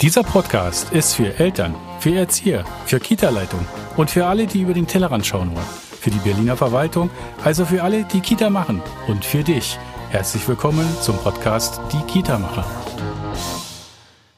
Dieser Podcast ist für Eltern, für Erzieher, für Kita-Leitung und für alle, die über den Tellerrand schauen wollen. Für die Berliner Verwaltung, also für alle, die Kita machen und für dich. Herzlich willkommen zum Podcast Die Kita-Macher.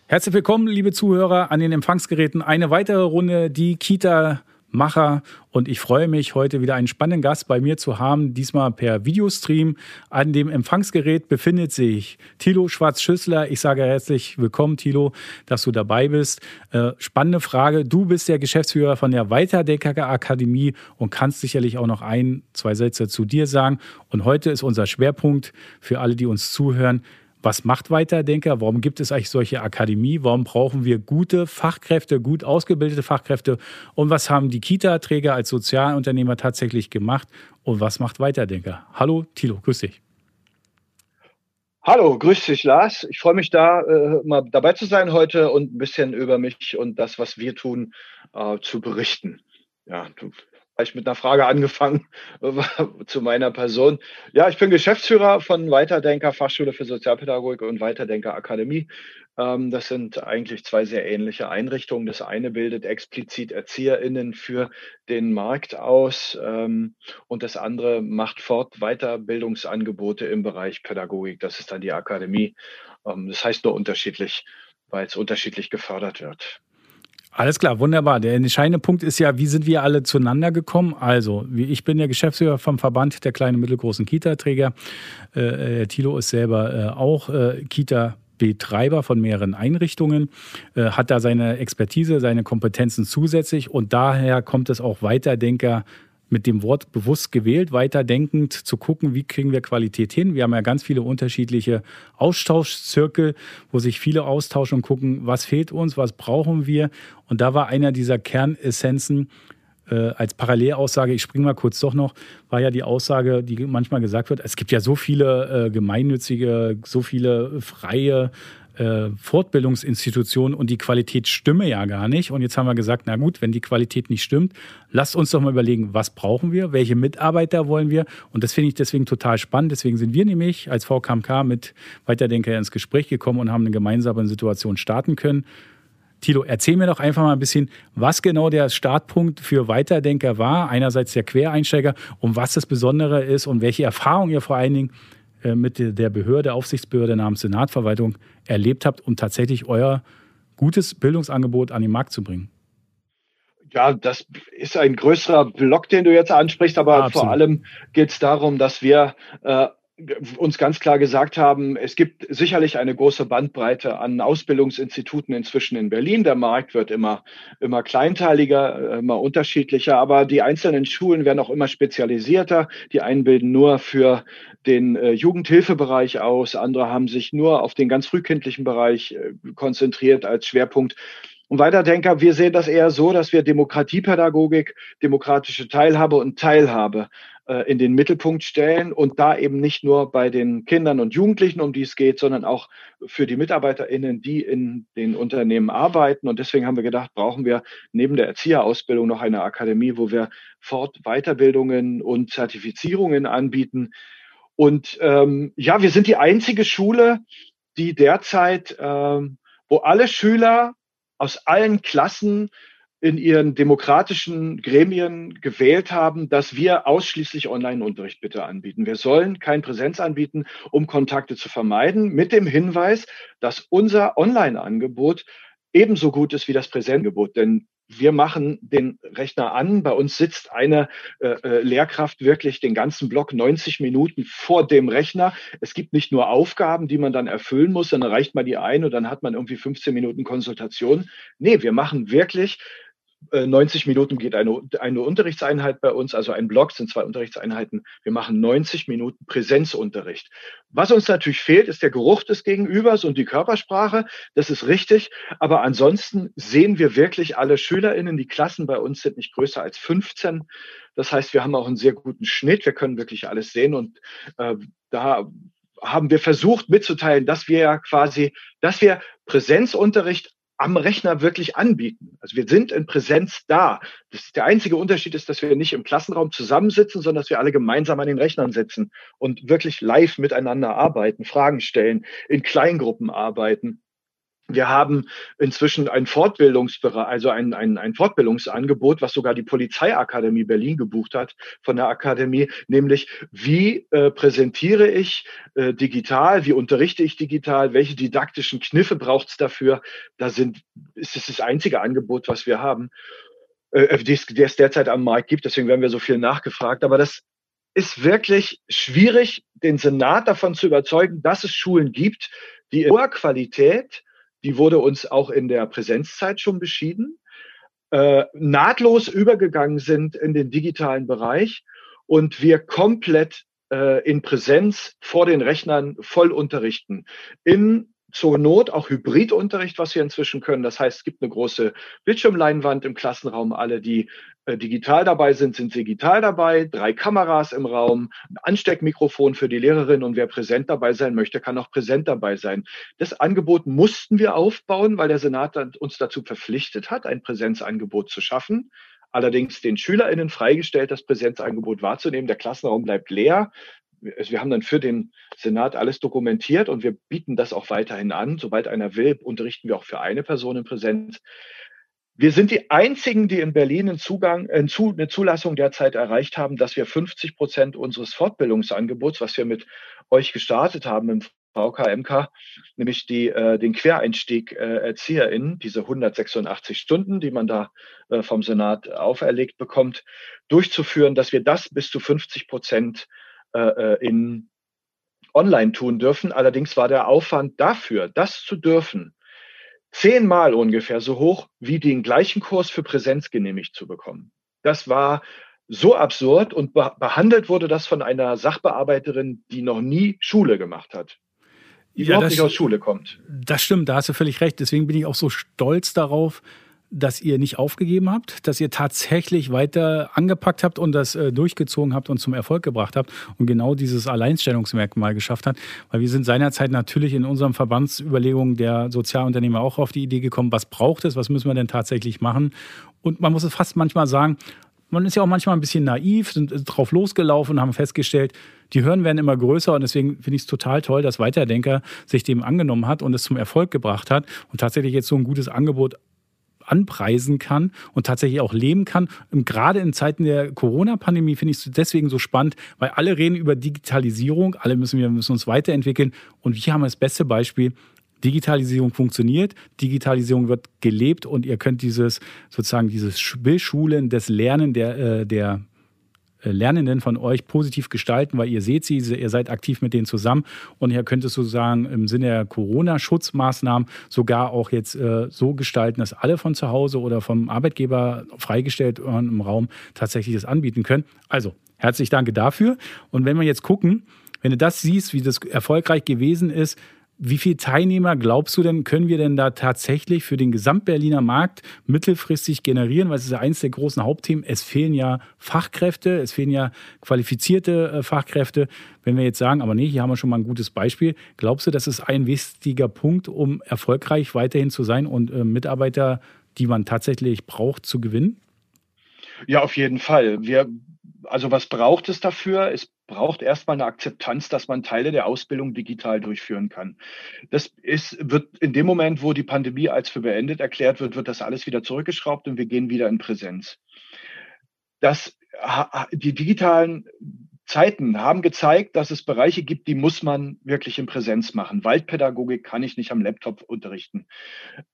Herzlich willkommen, liebe Zuhörer, an den Empfangsgeräten. Eine weitere Runde Die Kita Macher und ich freue mich, heute wieder einen spannenden Gast bei mir zu haben, diesmal per Videostream. An dem Empfangsgerät befindet sich Thilo Schwarz-Schüssler. Ich sage herzlich willkommen, Thilo, dass du dabei bist. Äh, spannende Frage. Du bist der Geschäftsführer von der Weiterdenker Akademie und kannst sicherlich auch noch ein, zwei Sätze zu dir sagen. Und heute ist unser Schwerpunkt für alle, die uns zuhören, was macht Weiterdenker? Warum gibt es eigentlich solche Akademie? Warum brauchen wir gute Fachkräfte, gut ausgebildete Fachkräfte? Und was haben die Kita-Träger als Sozialunternehmer tatsächlich gemacht? Und was macht Weiterdenker? Hallo, Thilo, grüß dich. Hallo, grüß dich, Lars. Ich freue mich da, äh, mal dabei zu sein heute und ein bisschen über mich und das, was wir tun, äh, zu berichten. Ja, du ich mit einer Frage angefangen zu meiner Person. Ja, ich bin Geschäftsführer von Weiterdenker Fachschule für Sozialpädagogik und Weiterdenker Akademie. Ähm, das sind eigentlich zwei sehr ähnliche Einrichtungen. Das eine bildet explizit ErzieherInnen für den Markt aus ähm, und das andere macht fort Weiterbildungsangebote im Bereich Pädagogik. Das ist dann die Akademie. Ähm, das heißt nur unterschiedlich, weil es unterschiedlich gefördert wird. Alles klar, wunderbar. Der entscheidende Punkt ist ja, wie sind wir alle zueinander gekommen? Also, ich bin der Geschäftsführer vom Verband der kleinen und mittelgroßen Kita-Träger. Äh, Thilo ist selber äh, auch äh, Kita. Betreiber von mehreren Einrichtungen, äh, hat da seine Expertise, seine Kompetenzen zusätzlich und daher kommt es auch Weiterdenker mit dem Wort bewusst gewählt, weiterdenkend zu gucken, wie kriegen wir Qualität hin. Wir haben ja ganz viele unterschiedliche Austauschzirkel, wo sich viele austauschen und gucken, was fehlt uns, was brauchen wir. Und da war einer dieser Kernessenzen, äh, als Parallelaussage, ich springe mal kurz doch noch, war ja die Aussage, die manchmal gesagt wird, es gibt ja so viele äh, gemeinnützige, so viele freie äh, Fortbildungsinstitutionen und die Qualität stimme ja gar nicht. Und jetzt haben wir gesagt, na gut, wenn die Qualität nicht stimmt, lasst uns doch mal überlegen, was brauchen wir, welche Mitarbeiter wollen wir. Und das finde ich deswegen total spannend. Deswegen sind wir nämlich als VKMK mit Weiterdenker ins Gespräch gekommen und haben eine gemeinsame Situation starten können. Tilo, erzähl mir doch einfach mal ein bisschen, was genau der Startpunkt für Weiterdenker war. Einerseits der Quereinsteiger und was das Besondere ist und welche Erfahrungen ihr vor allen Dingen mit der Behörde, Aufsichtsbehörde namens Senatverwaltung erlebt habt, um tatsächlich euer gutes Bildungsangebot an den Markt zu bringen? Ja, das ist ein größerer Block, den du jetzt ansprichst, aber ja, vor allem geht es darum, dass wir äh, uns ganz klar gesagt haben, es gibt sicherlich eine große Bandbreite an Ausbildungsinstituten inzwischen in Berlin. Der Markt wird immer, immer kleinteiliger, immer unterschiedlicher, aber die einzelnen Schulen werden auch immer spezialisierter. Die einen bilden nur für den äh, Jugendhilfebereich aus, andere haben sich nur auf den ganz frühkindlichen Bereich äh, konzentriert als Schwerpunkt. Und Weiterdenker, wir sehen das eher so, dass wir Demokratiepädagogik, demokratische Teilhabe und Teilhabe in den Mittelpunkt stellen und da eben nicht nur bei den Kindern und Jugendlichen, um die es geht, sondern auch für die MitarbeiterInnen, die in den Unternehmen arbeiten. Und deswegen haben wir gedacht, brauchen wir neben der Erzieherausbildung noch eine Akademie, wo wir Fort-, Weiterbildungen und Zertifizierungen anbieten. Und ähm, ja, wir sind die einzige Schule, die derzeit, ähm, wo alle Schüler aus allen Klassen in ihren demokratischen Gremien gewählt haben, dass wir ausschließlich Online-Unterricht bitte anbieten. Wir sollen kein Präsenz anbieten, um Kontakte zu vermeiden, mit dem Hinweis, dass unser Online-Angebot ebenso gut ist wie das Präsenzangebot. Denn wir machen den Rechner an. Bei uns sitzt eine äh, äh Lehrkraft wirklich den ganzen Block 90 Minuten vor dem Rechner. Es gibt nicht nur Aufgaben, die man dann erfüllen muss, dann reicht man die ein und dann hat man irgendwie 15 Minuten Konsultation. Nee, wir machen wirklich 90 äh, Minuten geht eine, eine Unterrichtseinheit bei uns, also ein Block sind zwei Unterrichtseinheiten. Wir machen 90 Minuten Präsenzunterricht. Was uns natürlich fehlt, ist der Geruch des Gegenübers und die Körpersprache. Das ist richtig. Aber ansonsten sehen wir wirklich alle SchülerInnen. Die Klassen bei uns sind nicht größer als 15. Das heißt, wir haben auch einen sehr guten Schnitt. Wir können wirklich alles sehen und äh, da haben wir versucht mitzuteilen, dass wir ja quasi, dass wir Präsenzunterricht am Rechner wirklich anbieten. Also wir sind in Präsenz da. Das, der einzige Unterschied ist, dass wir nicht im Klassenraum zusammensitzen, sondern dass wir alle gemeinsam an den Rechnern sitzen und wirklich live miteinander arbeiten, Fragen stellen, in Kleingruppen arbeiten. Wir haben inzwischen ein Fortbildungsbereich, also ein, ein, ein Fortbildungsangebot, was sogar die Polizeiakademie Berlin gebucht hat von der Akademie, nämlich wie äh, präsentiere ich äh, digital, wie unterrichte ich digital, welche didaktischen Kniffe braucht es dafür. Da sind, ist es das einzige Angebot, was wir haben, äh, die es derzeit am Markt gibt. Deswegen werden wir so viel nachgefragt. Aber das ist wirklich schwierig, den Senat davon zu überzeugen, dass es Schulen gibt, die in hoher Qualität die wurde uns auch in der Präsenzzeit schon beschieden, äh, nahtlos übergegangen sind in den digitalen Bereich und wir komplett äh, in Präsenz vor den Rechnern voll unterrichten. In zur Not auch Hybridunterricht, was wir inzwischen können. Das heißt, es gibt eine große Bildschirmleinwand im Klassenraum. Alle, die äh, digital dabei sind, sind digital dabei. Drei Kameras im Raum, ein Ansteckmikrofon für die Lehrerin und wer präsent dabei sein möchte, kann auch präsent dabei sein. Das Angebot mussten wir aufbauen, weil der Senat uns dazu verpflichtet hat, ein Präsenzangebot zu schaffen allerdings den SchülerInnen freigestellt, das Präsenzangebot wahrzunehmen. Der Klassenraum bleibt leer wir haben dann für den Senat alles dokumentiert und wir bieten das auch weiterhin an. Sobald einer will, unterrichten wir auch für eine Person in Präsenz. Wir sind die einzigen, die in Berlin einen Zugang, eine Zulassung derzeit erreicht haben, dass wir 50 Prozent unseres Fortbildungsangebots, was wir mit euch gestartet haben im VKMK, nämlich die, äh, den Quereinstieg äh, ErzieherInnen, diese 186 Stunden, die man da äh, vom Senat auferlegt bekommt, durchzuführen, dass wir das bis zu 50 Prozent äh, äh, in online tun dürfen. Allerdings war der Aufwand dafür, das zu dürfen, zehnmal ungefähr so hoch, wie den gleichen Kurs für Präsenz genehmigt zu bekommen. Das war so absurd und behandelt wurde das von einer Sachbearbeiterin, die noch nie Schule gemacht hat. Die ja, überhaupt das, nicht aus Schule kommt. Das stimmt, da hast du völlig recht. Deswegen bin ich auch so stolz darauf, dass ihr nicht aufgegeben habt, dass ihr tatsächlich weiter angepackt habt und das äh, durchgezogen habt und zum Erfolg gebracht habt und genau dieses Alleinstellungsmerkmal geschafft habt. Weil wir sind seinerzeit natürlich in unseren Verbandsüberlegungen der Sozialunternehmer auch auf die Idee gekommen, was braucht es, was müssen wir denn tatsächlich machen. Und man muss es fast manchmal sagen, man ist ja auch manchmal ein bisschen naiv, sind drauf losgelaufen und haben festgestellt, die Hürden werden immer größer und deswegen finde ich es total toll, dass Weiterdenker sich dem angenommen hat und es zum Erfolg gebracht hat und tatsächlich jetzt so ein gutes Angebot anpreisen kann und tatsächlich auch leben kann. Und gerade in Zeiten der Corona-Pandemie finde ich es deswegen so spannend, weil alle reden über Digitalisierung, alle müssen wir müssen uns weiterentwickeln und wir haben das beste Beispiel. Digitalisierung funktioniert, Digitalisierung wird gelebt und ihr könnt dieses sozusagen dieses Bildschulen, das Lernen der, äh, der Lernenden von euch positiv gestalten, weil ihr seht sie, ihr seid aktiv mit denen zusammen und ihr könnt es sozusagen im Sinne der Corona-Schutzmaßnahmen sogar auch jetzt äh, so gestalten, dass alle von zu Hause oder vom Arbeitgeber freigestellt im Raum tatsächlich das anbieten können. Also, herzlich danke dafür. Und wenn wir jetzt gucken, wenn du das siehst, wie das erfolgreich gewesen ist, wie viele Teilnehmer glaubst du denn, können wir denn da tatsächlich für den Gesamtberliner Markt mittelfristig generieren? Weil es ist ja eines der großen Hauptthemen. Es fehlen ja Fachkräfte, es fehlen ja qualifizierte äh, Fachkräfte. Wenn wir jetzt sagen, aber nee, hier haben wir schon mal ein gutes Beispiel. Glaubst du, das ist ein wichtiger Punkt, um erfolgreich weiterhin zu sein und äh, Mitarbeiter, die man tatsächlich braucht, zu gewinnen? Ja, auf jeden Fall. Wir also was braucht es dafür? Es braucht erstmal eine Akzeptanz, dass man Teile der Ausbildung digital durchführen kann. Das ist, wird in dem Moment, wo die Pandemie als für beendet erklärt wird, wird das alles wieder zurückgeschraubt und wir gehen wieder in Präsenz. Das, die digitalen Zeiten haben gezeigt, dass es Bereiche gibt, die muss man wirklich in Präsenz machen. Waldpädagogik kann ich nicht am Laptop unterrichten.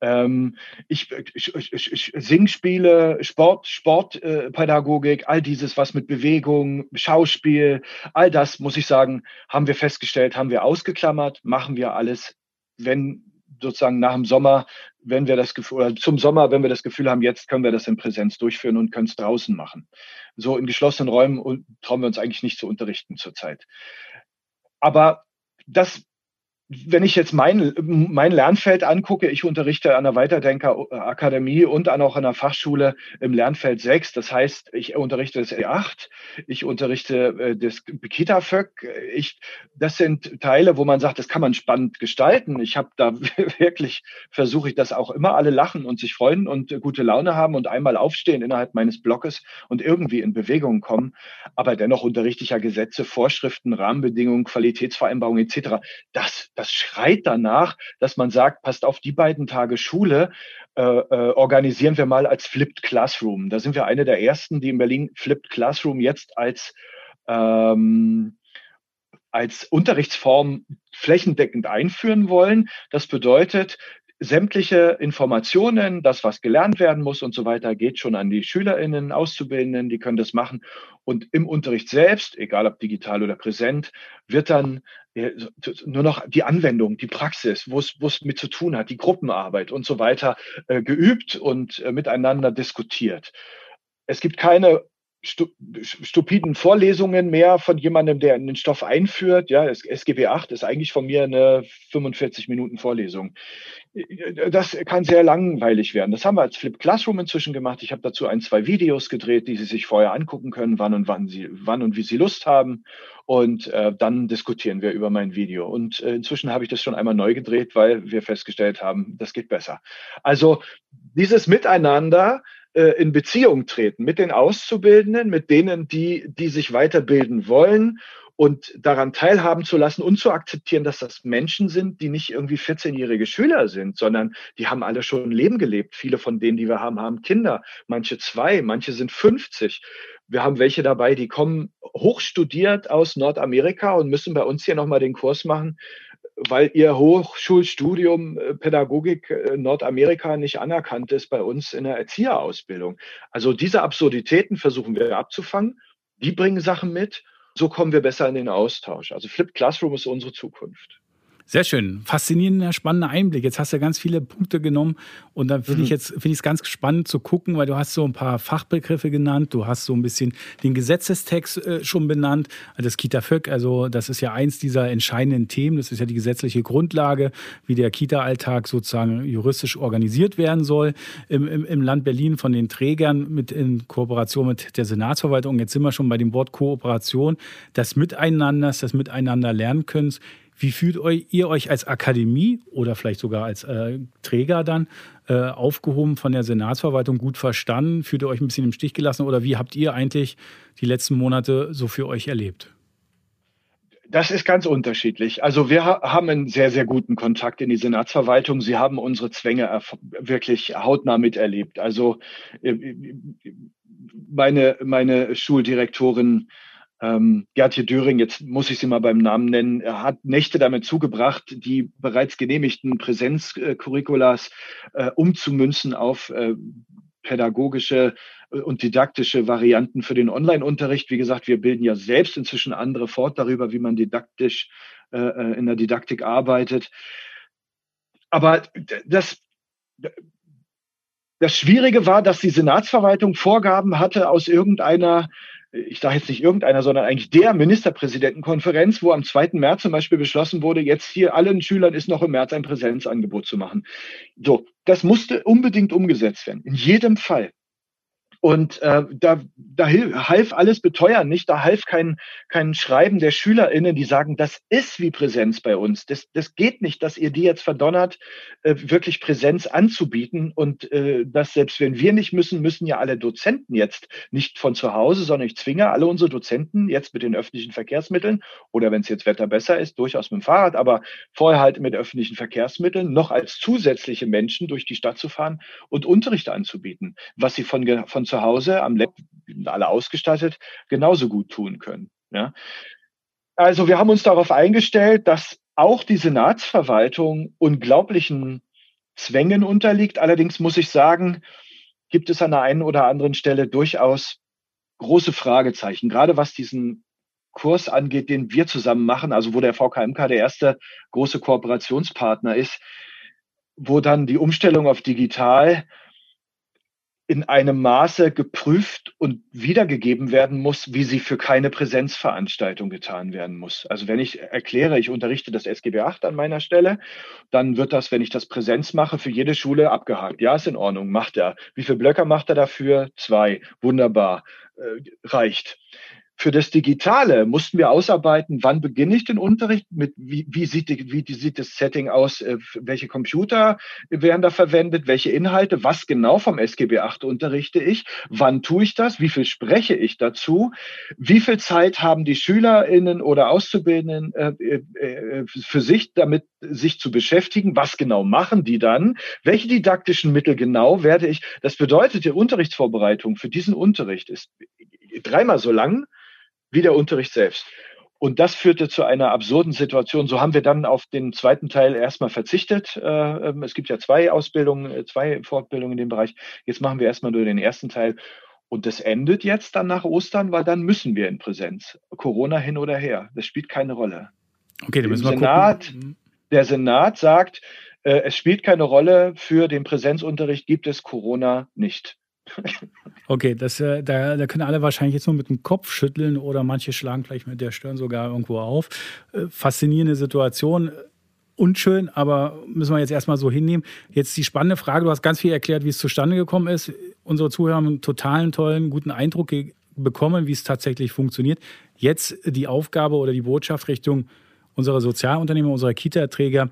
Ähm, ich, ich, ich, ich Singspiele, Sport, Sportpädagogik, äh, all dieses, was mit Bewegung, Schauspiel, all das, muss ich sagen, haben wir festgestellt, haben wir ausgeklammert, machen wir alles, wenn sozusagen nach dem Sommer, wenn wir das Gefühl, oder zum Sommer, wenn wir das Gefühl haben, jetzt können wir das in Präsenz durchführen und können es draußen machen so in geschlossenen Räumen trauen wir uns eigentlich nicht zu unterrichten zurzeit. Aber das wenn ich jetzt mein, mein Lernfeld angucke, ich unterrichte an der Weiterdenker-Akademie und an auch an der Fachschule im Lernfeld 6. Das heißt, ich unterrichte das E8, ich unterrichte äh, das Kita-Föck. Ich, das sind Teile, wo man sagt, das kann man spannend gestalten. Ich habe da wirklich, versuche ich, dass auch immer alle lachen und sich freuen und gute Laune haben und einmal aufstehen innerhalb meines Blockes und irgendwie in Bewegung kommen. Aber dennoch unterrichte ich ja Gesetze, Vorschriften, Rahmenbedingungen, Qualitätsvereinbarungen etc. Das das schreit danach, dass man sagt, passt auf, die beiden Tage Schule äh, äh, organisieren wir mal als Flipped Classroom. Da sind wir eine der ersten, die in Berlin Flipped Classroom jetzt als ähm, als Unterrichtsform flächendeckend einführen wollen. Das bedeutet, sämtliche Informationen, das, was gelernt werden muss und so weiter, geht schon an die SchülerInnen, Auszubildenden, die können das machen. Und im Unterricht selbst, egal ob digital oder präsent, wird dann äh, nur noch die Anwendung, die Praxis, wo es mit zu tun hat, die Gruppenarbeit und so weiter äh, geübt und äh, miteinander diskutiert. Es gibt keine stupiden Vorlesungen mehr von jemandem, der den Stoff einführt. Ja, SGB 8 ist eigentlich von mir eine 45 Minuten Vorlesung. Das kann sehr langweilig werden. Das haben wir als Flip Classroom inzwischen gemacht. Ich habe dazu ein, zwei Videos gedreht, die Sie sich vorher angucken können, wann und wann Sie, wann und wie Sie Lust haben. Und äh, dann diskutieren wir über mein Video. Und äh, inzwischen habe ich das schon einmal neu gedreht, weil wir festgestellt haben, das geht besser. Also dieses Miteinander in Beziehung treten mit den Auszubildenden, mit denen, die, die sich weiterbilden wollen und daran teilhaben zu lassen und zu akzeptieren, dass das Menschen sind, die nicht irgendwie 14-jährige Schüler sind, sondern die haben alle schon ein Leben gelebt. Viele von denen, die wir haben, haben Kinder, manche zwei, manche sind 50. Wir haben welche dabei, die kommen hochstudiert aus Nordamerika und müssen bei uns hier nochmal den Kurs machen, weil ihr Hochschulstudium äh, Pädagogik äh, Nordamerika nicht anerkannt ist bei uns in der Erzieherausbildung. Also diese Absurditäten versuchen wir abzufangen. Die bringen Sachen mit. So kommen wir besser in den Austausch. Also Flipped Classroom ist unsere Zukunft. Sehr schön. Faszinierender, spannender Einblick. Jetzt hast du ganz viele Punkte genommen und dann finde mhm. ich jetzt finde ich es ganz spannend zu gucken, weil du hast so ein paar Fachbegriffe genannt, du hast so ein bisschen den Gesetzestext äh, schon benannt, das Kita-FÖG, also das ist ja eins dieser entscheidenden Themen, das ist ja die gesetzliche Grundlage, wie der Kita-Alltag sozusagen juristisch organisiert werden soll im, im, im Land Berlin von den Trägern mit in Kooperation mit der Senatsverwaltung. Jetzt sind wir schon bei dem Wort Kooperation, das Miteinander, das Miteinander lernen können wie fühlt ihr euch als Akademie oder vielleicht sogar als äh, Träger dann äh, aufgehoben von der Senatsverwaltung gut verstanden? Fühlt ihr euch ein bisschen im Stich gelassen oder wie habt ihr eigentlich die letzten Monate so für euch erlebt? Das ist ganz unterschiedlich. Also wir haben einen sehr, sehr guten Kontakt in die Senatsverwaltung. Sie haben unsere Zwänge wirklich hautnah miterlebt. Also äh, meine, meine Schuldirektorin ähm, Gertje Döring, jetzt muss ich sie mal beim Namen nennen, hat Nächte damit zugebracht, die bereits genehmigten Präsenzcurriculas äh, umzumünzen auf äh, pädagogische äh, und didaktische Varianten für den Online-Unterricht. Wie gesagt, wir bilden ja selbst inzwischen andere fort darüber, wie man didaktisch äh, äh in der Didaktik arbeitet. Aber das, das Schwierige war, dass die Senatsverwaltung Vorgaben hatte aus irgendeiner ich sage jetzt nicht irgendeiner, sondern eigentlich der Ministerpräsidentenkonferenz, wo am 2. März zum Beispiel beschlossen wurde, jetzt hier allen Schülern ist noch im März ein Präsenzangebot zu machen. So, das musste unbedingt umgesetzt werden. In jedem Fall. Und äh, da, da half alles beteuern nicht, da half kein, kein Schreiben der SchülerInnen, die sagen, das ist wie Präsenz bei uns. Das, das geht nicht, dass ihr die jetzt verdonnert, äh, wirklich Präsenz anzubieten. Und äh, das selbst wenn wir nicht müssen, müssen ja alle Dozenten jetzt nicht von zu Hause, sondern ich zwinge alle unsere Dozenten jetzt mit den öffentlichen Verkehrsmitteln oder wenn es jetzt Wetter besser ist, durchaus mit dem Fahrrad, aber vorher halt mit öffentlichen Verkehrsmitteln noch als zusätzliche Menschen durch die Stadt zu fahren und Unterricht anzubieten, was sie von, von zu zu Hause am Lab, alle ausgestattet, genauso gut tun können. Ja. Also wir haben uns darauf eingestellt, dass auch die Senatsverwaltung unglaublichen Zwängen unterliegt. Allerdings muss ich sagen, gibt es an der einen oder anderen Stelle durchaus große Fragezeichen, gerade was diesen Kurs angeht, den wir zusammen machen, also wo der VKMK der erste große Kooperationspartner ist, wo dann die Umstellung auf digital in einem Maße geprüft und wiedergegeben werden muss, wie sie für keine Präsenzveranstaltung getan werden muss. Also wenn ich erkläre, ich unterrichte das SGB 8 an meiner Stelle, dann wird das, wenn ich das Präsenz mache, für jede Schule abgehakt. Ja, ist in Ordnung, macht er. Wie viele Blöcke macht er dafür? Zwei. Wunderbar. Äh, reicht. Für das Digitale mussten wir ausarbeiten, wann beginne ich den Unterricht, mit wie, wie, sieht, die, wie sieht das Setting aus, äh, welche Computer werden da verwendet, welche Inhalte, was genau vom SGB 8 unterrichte ich, wann tue ich das, wie viel spreche ich dazu, wie viel Zeit haben die SchülerInnen oder Auszubildenden äh, äh, für sich damit sich zu beschäftigen, was genau machen die dann, welche didaktischen Mittel genau werde ich, das bedeutet, die Unterrichtsvorbereitung für diesen Unterricht ist dreimal so lang wie der Unterricht selbst. Und das führte zu einer absurden Situation. So haben wir dann auf den zweiten Teil erstmal verzichtet. Äh, ähm, es gibt ja zwei Ausbildungen, äh, zwei Fortbildungen in dem Bereich. Jetzt machen wir erstmal nur den ersten Teil. Und das endet jetzt dann nach Ostern, weil dann müssen wir in Präsenz. Corona hin oder her. Das spielt keine Rolle. Okay, dann müssen wir Senat, gucken. Der Senat sagt, äh, es spielt keine Rolle. Für den Präsenzunterricht gibt es Corona nicht. Okay, das, äh, da, da können alle wahrscheinlich jetzt nur mit dem Kopf schütteln oder manche schlagen vielleicht mit der Stirn sogar irgendwo auf. Äh, faszinierende Situation. Unschön, aber müssen wir jetzt erstmal so hinnehmen. Jetzt die spannende Frage, du hast ganz viel erklärt, wie es zustande gekommen ist. Unsere Zuhörer haben einen totalen, tollen, guten Eindruck bekommen, wie es tatsächlich funktioniert. Jetzt die Aufgabe oder die Botschaft Richtung unserer Sozialunternehmer, unserer Kita-Träger,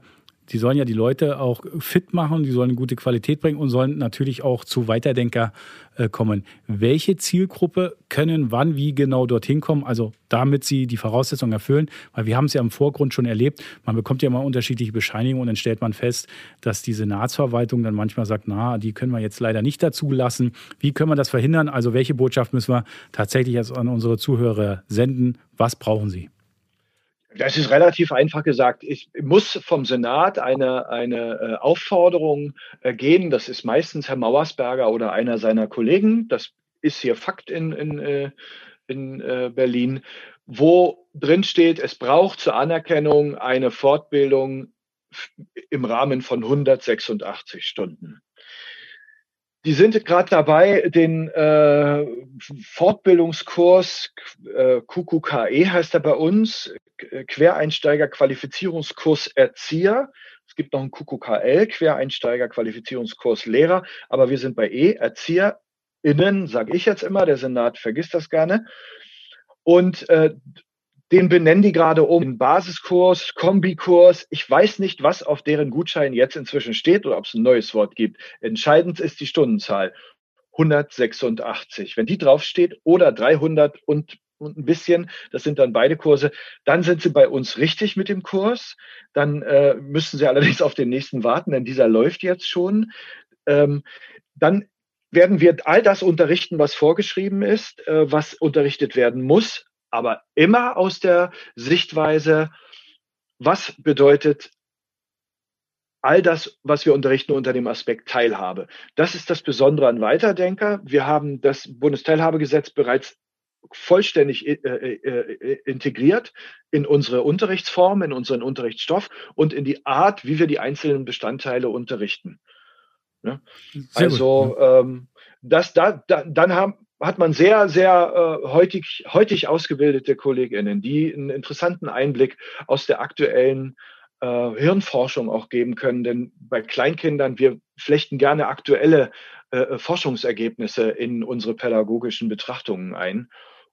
die sollen ja die Leute auch fit machen, die sollen eine gute Qualität bringen und sollen natürlich auch zu Weiterdenker äh, kommen. Welche Zielgruppe können wann wie genau dorthin kommen, also damit sie die Voraussetzungen erfüllen? Weil wir haben es ja im Vorgrund schon erlebt, man bekommt ja immer unterschiedliche Bescheinigungen und dann stellt man fest, dass die Senatsverwaltung dann manchmal sagt, na, die können wir jetzt leider nicht dazu lassen. Wie können wir das verhindern? Also welche Botschaft müssen wir tatsächlich an unsere Zuhörer senden? Was brauchen sie? Das ist relativ einfach gesagt. Ich muss vom Senat eine, eine äh, Aufforderung äh, gehen. Das ist meistens Herr Mauersberger oder einer seiner Kollegen. Das ist hier Fakt in, in, äh, in Berlin, wo drin steht, es braucht zur Anerkennung eine Fortbildung im Rahmen von 186 Stunden. Die sind gerade dabei, den äh, Fortbildungskurs äh, QQKE heißt er bei uns, Quereinsteiger Qualifizierungskurs Erzieher. Es gibt noch einen QQKL, Quereinsteiger Qualifizierungskurs Lehrer, aber wir sind bei E, ErzieherInnen, sage ich jetzt immer, der Senat vergisst das gerne. Und äh, den benennen die gerade um Basiskurs, Kombikurs. Ich weiß nicht, was auf deren Gutschein jetzt inzwischen steht oder ob es ein neues Wort gibt. Entscheidend ist die Stundenzahl. 186. Wenn die draufsteht oder 300 und, und ein bisschen, das sind dann beide Kurse, dann sind sie bei uns richtig mit dem Kurs. Dann äh, müssen sie allerdings auf den nächsten warten, denn dieser läuft jetzt schon. Ähm, dann werden wir all das unterrichten, was vorgeschrieben ist, äh, was unterrichtet werden muss, aber immer aus der Sichtweise, was bedeutet all das, was wir unterrichten unter dem Aspekt Teilhabe. Das ist das Besondere an Weiterdenker. Wir haben das Bundesteilhabegesetz bereits vollständig äh, äh, äh, integriert in unsere Unterrichtsform, in unseren Unterrichtsstoff und in die Art, wie wir die einzelnen Bestandteile unterrichten. Ja? Also ähm, das, da, da, dann haben, hat man sehr, sehr äh, heutig, heutig ausgebildete KollegInnen, die einen interessanten Einblick aus der aktuellen äh, Hirnforschung auch geben können. Denn bei Kleinkindern, wir flechten gerne aktuelle äh, Forschungsergebnisse in unsere pädagogischen Betrachtungen ein.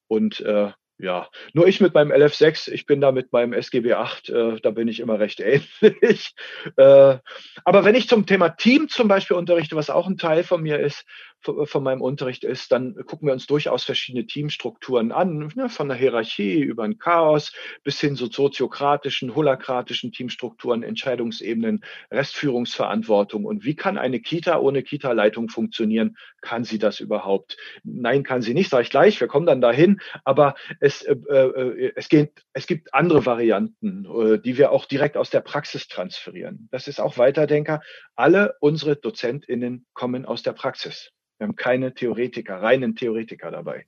Und äh, ja, nur ich mit meinem LF6, ich bin da mit meinem SGB 8, äh, da bin ich immer recht ähnlich. äh, aber wenn ich zum Thema Team zum Beispiel unterrichte, was auch ein Teil von mir ist, von meinem Unterricht ist, dann gucken wir uns durchaus verschiedene Teamstrukturen an, ne, von der Hierarchie über ein Chaos bis hin zu soziokratischen, holakratischen Teamstrukturen, Entscheidungsebenen, Restführungsverantwortung. Und wie kann eine Kita ohne Kita-Leitung funktionieren? Kann sie das überhaupt? Nein, kann sie nicht, sage ich gleich. Wir kommen dann dahin. Aber es, äh, äh, es, geht, es gibt andere Varianten, äh, die wir auch direkt aus der Praxis transferieren. Das ist auch Weiterdenker. Alle unsere DozentInnen kommen aus der Praxis. Wir haben keine Theoretiker, reinen Theoretiker dabei.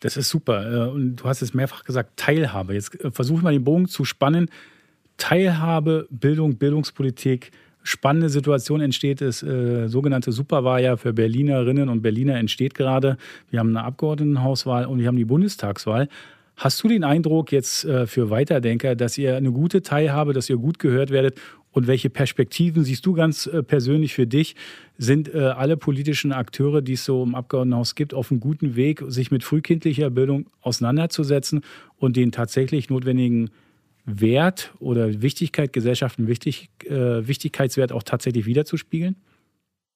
Das ist super. Äh, und du hast es mehrfach gesagt, Teilhabe. Jetzt äh, versuche ich mal den Bogen zu spannen. Teilhabe, Bildung, Bildungspolitik. Spannende Situation entsteht, das äh, sogenannte Superwahljahr für Berlinerinnen und Berliner entsteht gerade. Wir haben eine Abgeordnetenhauswahl und wir haben die Bundestagswahl. Hast du den Eindruck jetzt äh, für Weiterdenker, dass ihr eine gute Teilhabe, dass ihr gut gehört werdet Und welche Perspektiven siehst du ganz äh, persönlich für dich? Sind äh, alle politischen Akteure, die es so im Abgeordnetenhaus gibt, auf einem guten Weg, sich mit frühkindlicher Bildung auseinanderzusetzen und den tatsächlich notwendigen Wert oder Wichtigkeit, Gesellschaften Wichtig, äh, Wichtigkeitswert auch tatsächlich wiederzuspiegeln?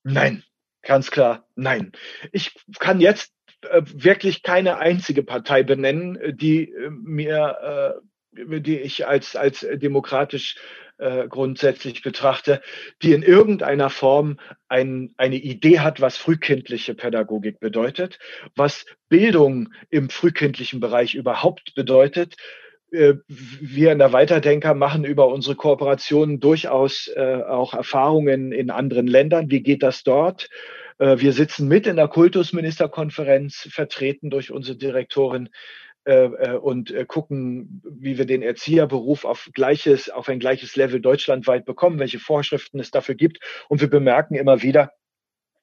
Nein, ganz klar, nein. Ich kann jetzt äh, wirklich keine einzige Partei benennen, die äh, mir, äh, die ich als, als demokratisch äh, grundsätzlich betrachte, die in irgendeiner Form ein, eine Idee hat, was frühkindliche Pädagogik bedeutet, was Bildung im frühkindlichen Bereich überhaupt bedeutet. Äh, wir in der Weiterdenker machen über unsere Kooperationen durchaus äh, auch Erfahrungen in anderen Ländern. Wie geht das dort? Äh, wir sitzen mit in der Kultusministerkonferenz, vertreten durch unsere Direktorin und gucken, wie wir den Erzieherberuf auf gleiches, auf ein gleiches Level deutschlandweit bekommen, welche Vorschriften es dafür gibt. Und wir bemerken immer wieder,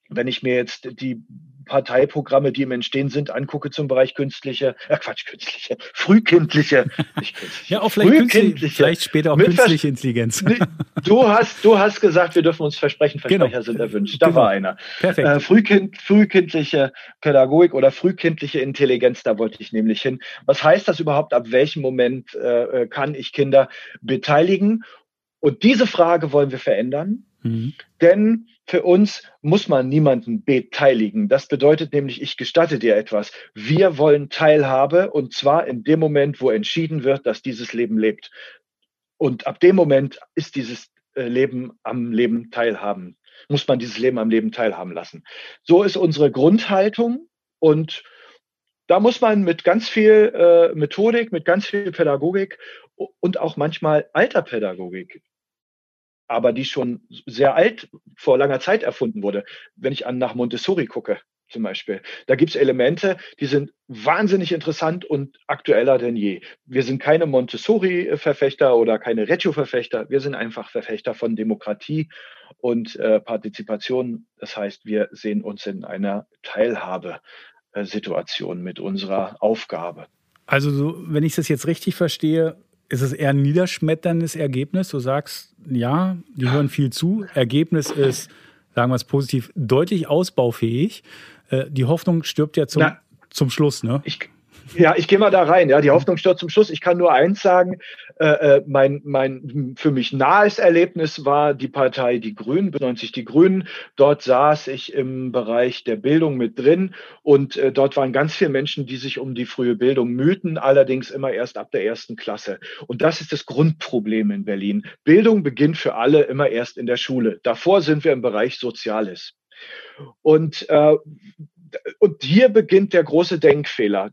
wenn ich mir jetzt die Parteiprogramme, die im Entstehen sind, angucke zum Bereich künstliche, äh Quatsch, künstliche, frühkindliche, künstliche, ja, auch vielleicht, künstliche, vielleicht später auch künstliche Intelligenz. Du hast, du hast gesagt, wir dürfen uns versprechen, Versprecher genau. sind erwünscht. Da genau. war einer. Perfekt. Äh, frühkind, frühkindliche Pädagogik oder frühkindliche Intelligenz, da wollte ich nämlich hin. Was heißt das überhaupt? Ab welchem Moment äh, äh kann ich Kinder beteiligen? Und diese Frage wollen wir verändern. Mhm. Denn für uns muss man niemanden beteiligen. Das bedeutet nämlich, ich gestatte dir etwas. Wir wollen Teilhabe und zwar in dem Moment, wo entschieden wird, dass dieses Leben lebt. Und ab dem Moment ist dieses äh, Leben am Leben teilhaben. Muss man dieses Leben am Leben teilhaben lassen. So ist unsere Grundhaltung und da muss man mit ganz viel äh, Methodik, mit ganz viel Pädagogik und auch manchmal alter Pädagogik aber die schon sehr alt vor langer Zeit erfunden wurde. Wenn ich an nach Montessori gucke, zum Beispiel. Da gibt es Elemente, die sind wahnsinnig interessant und aktueller denn je. Wir sind keine Montessori-Verfechter oder keine Reggio-Verfechter. Wir sind einfach Verfechter von Demokratie und äh, Partizipation. Das heißt, wir sehen uns in einer Teilhabesituation mit unserer Aufgabe. Also, so, wenn ich das jetzt richtig verstehe, ist es eher ein niederschmetterndes Ergebnis? Du sagst, ja, die hören viel zu. Ergebnis ist, sagen wir es positiv, deutlich ausbaufähig. Äh, die Hoffnung stirbt ja zum, zum Schluss, ne? Ich, ja, ich gehe mal da rein. Ja, die Hoffnung stirbt zum Schluss. Ich kann nur eins sagen. Äh, äh, mein, mein für mich nahes Erlebnis war die Partei Die Grünen, 90 Die Grünen. Dort saß ich im Bereich der Bildung mit drin und äh, dort waren ganz viele Menschen, die sich um die frühe Bildung mühten, allerdings immer erst ab der ersten Klasse. Und das ist das Grundproblem in Berlin. Bildung beginnt für alle immer erst in der Schule. Davor sind wir im Bereich Soziales. Und, äh, und hier beginnt der große Denkfehler.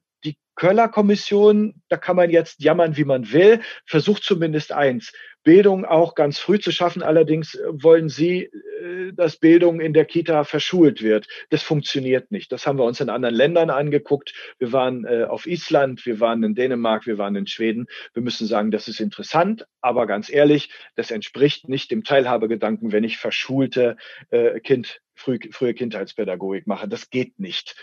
Köller Kommission, da kann man jetzt jammern, wie man will, versucht zumindest eins, Bildung auch ganz früh zu schaffen. Allerdings äh, wollen Sie, äh, dass Bildung in der Kita verschult wird. Das funktioniert nicht. Das haben wir uns in anderen Ländern angeguckt. Wir waren äh, auf Island, wir waren in Dänemark, wir waren in Schweden. Wir müssen sagen, das ist interessant, aber ganz ehrlich, das entspricht nicht dem Teilhabegedanken, wenn ich verschulte Kind, früh, frühe Kindheitspädagogik mache. Das geht nicht.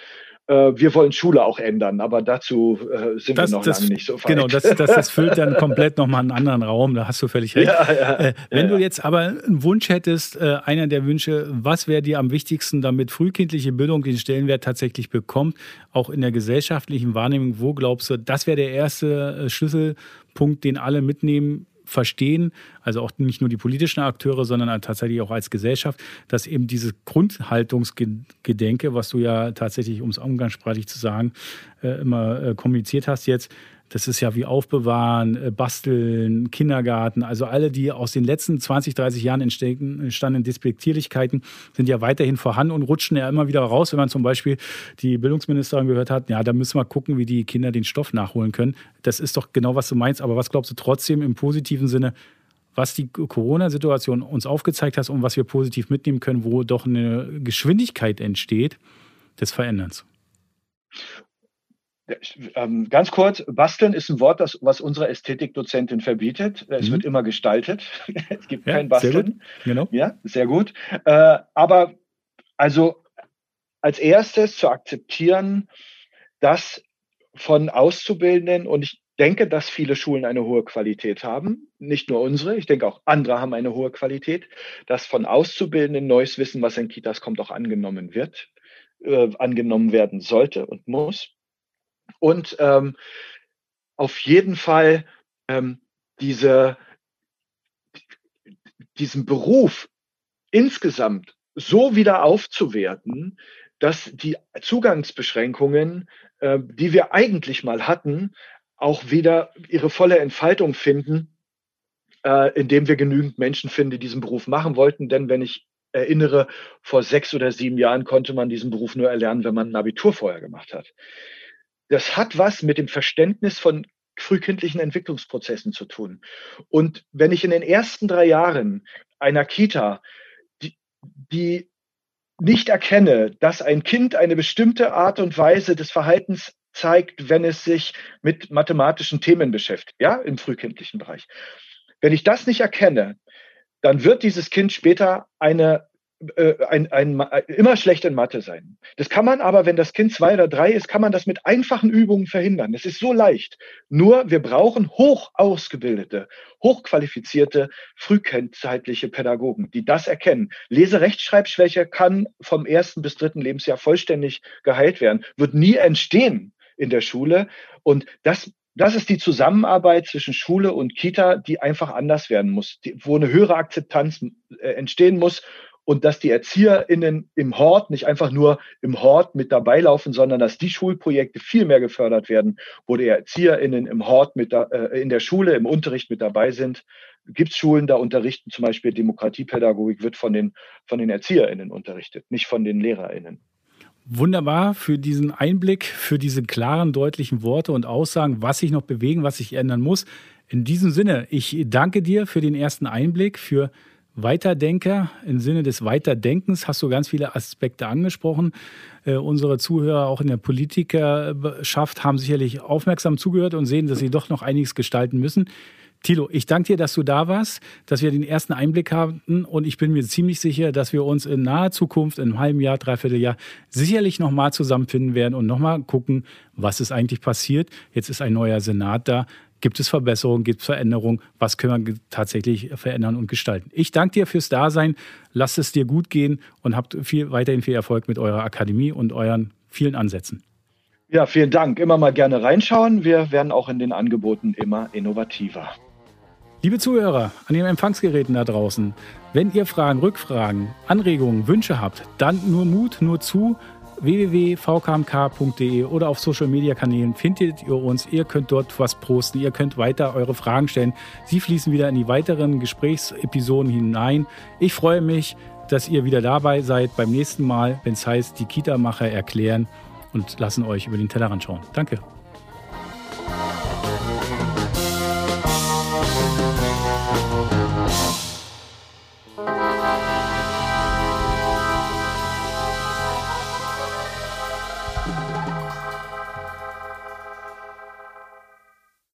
Äh, wir wollen Schule auch ändern, aber dazu äh, sind das, wir noch das, lange nicht so weit. Genau, das, das, das füllt dann komplett nochmal einen anderen Raum, da hast du völlig recht. Ja, ja, äh, wenn ja, du jetzt aber einen Wunsch hättest, äh, einer der Wünsche, was wäre dir am wichtigsten, damit frühkindliche Bildung den Stellenwert tatsächlich bekommt, auch in der gesellschaftlichen Wahrnehmung, wo glaubst du, das wäre der erste äh, Schlüsselpunkt, den alle mitnehmen verstehen, also auch nicht nur die politischen Akteure, sondern tatsächlich auch als Gesellschaft, dass eben dieses Grundhaltungsgedenke, was du ja tatsächlich, um es umgangssprachlich zu sagen, äh, immer äh, kommuniziert hast jetzt, das ist ja wie Aufbewahren, äh, Basteln, Kindergarten. Also alle, die aus den letzten 20, 30 Jahren entstandenen Despektierlichkeiten sind ja weiterhin vorhanden und rutschen ja immer wieder raus. Wenn man zum Beispiel die Bildungsministerin gehört hat, ja, da müssen wir gucken, wie die Kinder den Stoff nachholen können. Das ist doch genau, was du meinst. Aber was glaubst du trotzdem im positiven Sinne, was die Corona-Situation uns aufgezeigt hat und was wir positiv mitnehmen können, wo doch eine Geschwindigkeit entsteht des Veränderns? Ähm, ganz kurz, basteln ist ein Wort, das, was unsere Ästhetikdozentin verbietet. Es mhm. wird immer gestaltet. es gibt ja, kein Basteln. Genau. Ja, sehr gut. Äh, aber also als erstes zu akzeptieren, dass von Auszubildenden und ich denke, dass viele Schulen eine hohe Qualität haben. Nicht nur unsere, ich denke auch andere haben eine hohe Qualität. Dass von Auszubildenden neues Wissen, was in Kitas kommt, auch angenommen wird, äh, angenommen werden sollte und muss. Und ähm, auf jeden Fall ähm, diese, diesen Beruf insgesamt so wieder aufzuwerten, dass die Zugangsbeschränkungen, äh, die wir eigentlich mal hatten, auch wieder ihre volle Entfaltung finden, äh, indem wir genügend Menschen finden, die diesen Beruf machen wollten. Denn wenn ich erinnere, vor sechs oder sieben Jahren konnte man diesen Beruf nur erlernen, wenn man ein Abitur vorher gemacht hat. Das hat was mit dem Verständnis von frühkindlichen Entwicklungsprozessen zu tun. Und wenn ich in den ersten drei Jahren einer Kita, die, die nicht erkenne, dass ein Kind eine bestimmte Art und Weise des Verhaltens zeigt, wenn es sich mit mathematischen Themen beschäftigt, ja, im frühkindlichen Bereich. Wenn ich das nicht erkenne, dann wird dieses Kind später eine ein, ein, immer schlecht in Mathe sein. Das kann man aber, wenn das Kind zwei oder drei ist, kann man das mit einfachen Übungen verhindern. Das ist so leicht. Nur wir brauchen hoch ausgebildete, hochqualifizierte, frühkindzeitliche Pädagogen, die das erkennen. Lese-Rechtschreibschwäche kann vom ersten bis dritten Lebensjahr vollständig geheilt werden, wird nie entstehen in der Schule. Und das das ist die Zusammenarbeit zwischen Schule und Kita, die einfach anders werden muss, die, wo eine höhere Akzeptanz äh, entstehen muss und dass die ErzieherInnen im Hort nicht einfach nur im Hort mit dabei laufen, sondern dass die Schulprojekte viel mehr gefördert werden, wo die ErzieherInnen im Hort mit da, äh, in der Schule, im Unterricht mit dabei sind. Gibt es Schulen, da unterrichten zum Beispiel Demokratiepädagogik, wird von den, von den ErzieherInnen unterrichtet, nicht von den LehrerInnen. Wunderbar für diesen Einblick, für diese klaren, deutlichen Worte und Aussagen, was sich noch bewegen, was sich ändern muss. In diesem Sinne, ich danke dir für den ersten Einblick, für Weiterdenker im Sinne des Weiterdenkens hast du ganz viele Aspekte angesprochen. Äh, unsere Zuhörer auch in der Politikerschaft haben sicherlich aufmerksam zugehört und sehen, dass sie doch noch einiges gestalten müssen. Tilo, ich danke dir, dass du da warst, dass wir den ersten Einblick hatten und ich bin mir ziemlich sicher, dass wir uns in naher Zukunft, in einem halben Jahr, dreiviertel Jahr, sicherlich nochmal zusammenfinden werden und nochmal gucken, was ist eigentlich passiert. Jetzt ist ein neuer Senat da. Gibt es Verbesserungen, gibt es Veränderungen? Was können wir tatsächlich verändern und gestalten? Ich danke dir fürs Dasein. Lasst es dir gut gehen und habt viel, weiterhin viel Erfolg mit eurer Akademie und euren vielen Ansätzen. Ja, vielen Dank. Immer mal gerne reinschauen. Wir werden auch in den Angeboten immer innovativer. Liebe Zuhörer an den Empfangsgeräten da draußen, wenn ihr Fragen, Rückfragen, Anregungen, Wünsche habt, dann nur Mut, nur zu www.vkmk.de oder auf Social Media Kanälen findet ihr uns. Ihr könnt dort was posten, ihr könnt weiter eure Fragen stellen. Sie fließen wieder in die weiteren Gesprächsepisoden hinein. Ich freue mich, dass ihr wieder dabei seid beim nächsten Mal, wenn es heißt, die Kita-Macher erklären und lassen euch über den Tellerrand schauen. Danke.